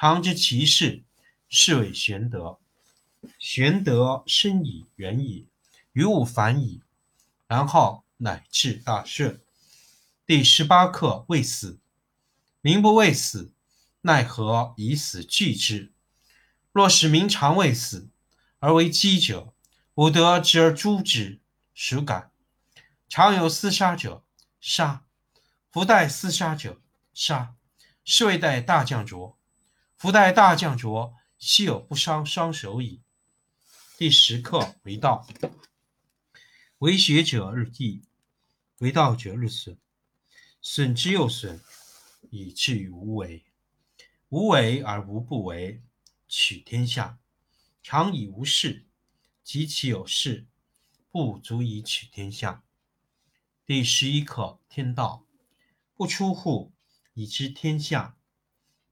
常知其事，是谓玄德。玄德深矣，远矣，于物反矣，然后乃至大顺。第十八课未死，民不畏死，奈何以死惧之？若使民常畏死，而为饥者，吾得之而诛之，孰敢？常有厮杀者，杀；夫待厮杀者，杀。是谓待大将浊。夫待大将浊，悉有不伤伤手矣。第十课为道，为学者日益，为道者日损。损之又损，以至于无为。无为而无不为，取天下常以无事，及其有事，不足以取天下。第十一课天道，不出户，以知天下；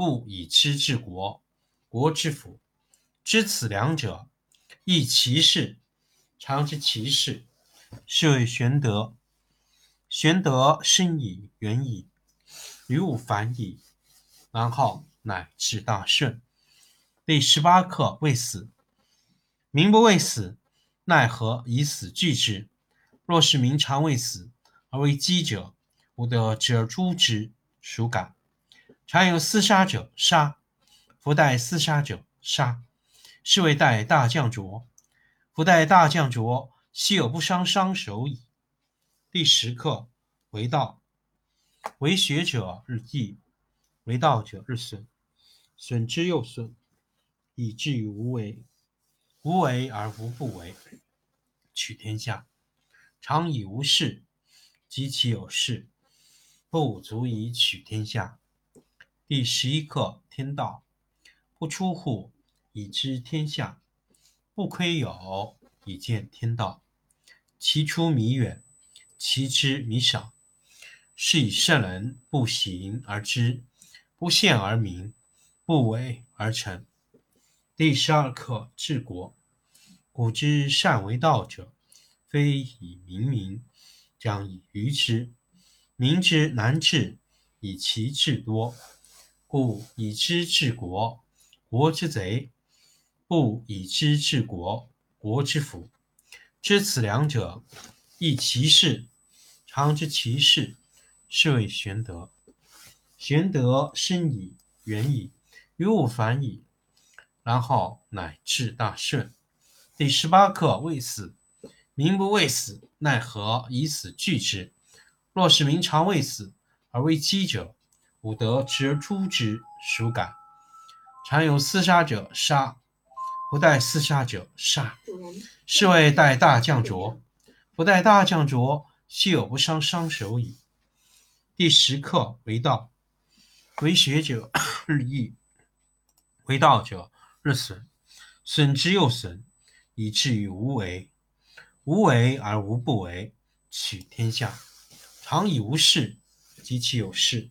不以知治国，国之福。知此两者，亦其事。常知其事，是谓玄德。玄德深矣，远矣。于物反矣，然后乃至大顺。第十八课未死，民不畏死，奈何以死惧之？若是民常畏死，而为饥者，吾得之而诛之，孰敢？常有厮杀者，杀；夫待厮杀者，杀。是谓待大将浊。夫待大将浊，悉有不伤伤手矣。第十课为道。为学者日益，为道者日损，损之又损，以至于无为。无为而无不为，取天下常以无事，及其有事，不足以取天下。第十一课天道，不出户，以知天下；不窥有，以见天道。其出弥远，其知弥少。是以圣人不行而知，不见而明，不为而成。第十二课治国。古之善为道者，非以明民，将以愚之。民之难治，以其智多。故以知治国，国之贼；不以知治国，国之福。知此两者，亦其事。常知其事。是谓玄德。玄德深矣，远矣，于物反矣，然后乃至大顺。第十八课未死，民不畏死，奈何以死惧之？若是民常畏死，而为饥者，吾德持而诛之，孰敢？常有厮杀者，杀；不待厮杀者，杀。是谓待大将浊。不待大将浊，悉有不伤伤手矣。第十课为道，为学者日益，为道者日损，损之又损，以至于无为。无为而无不为，取天下常以无事，及其有事，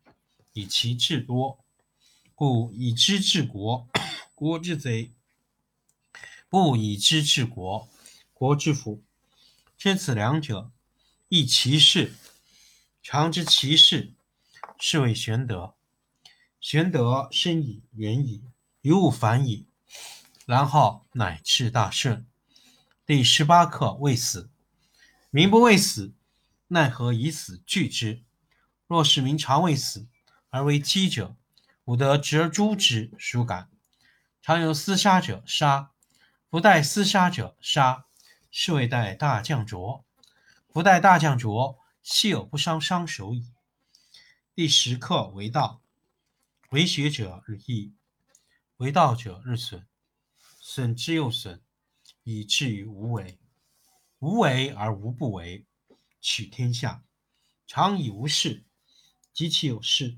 以其智多。故以知治国，国之贼；不以知治国，国之福。知此两者，亦其事。常知其事，是谓玄德。玄德深矣，远矣，于物反矣，然后乃至大顺。第十八课：未死。民不畏死，奈何以死惧之？若是民常畏死，而为饥者，吾得执而诛之，孰敢？常有厮杀者，杀；不待厮杀者，杀。是谓待大将浊。不待大将浊，昔有不伤伤手矣。第十课：为道。为学者日益，为道者日损，损之又损。以至于无为，无为而无不为，取天下常以无事，及其有事，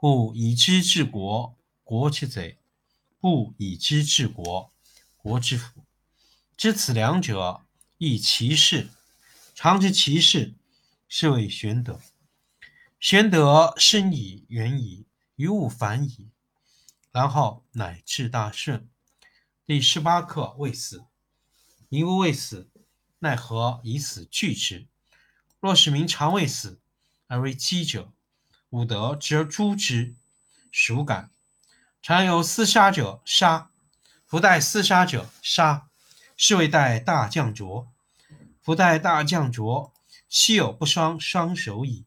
故以知治国，国之贼；不以知治国，国之福。知此两者，亦其事。常知其事，是谓玄德。玄德深矣，远矣，于物反矣，然后乃至大顺。第十八课：未死。民不畏死，奈何以死惧之？若使民常畏死，而为饥者，吾得执而诛之，孰敢？常有厮杀者，杀；不待厮杀者，杀。是谓待大将浊。不待大将浊，昔有不伤双手矣。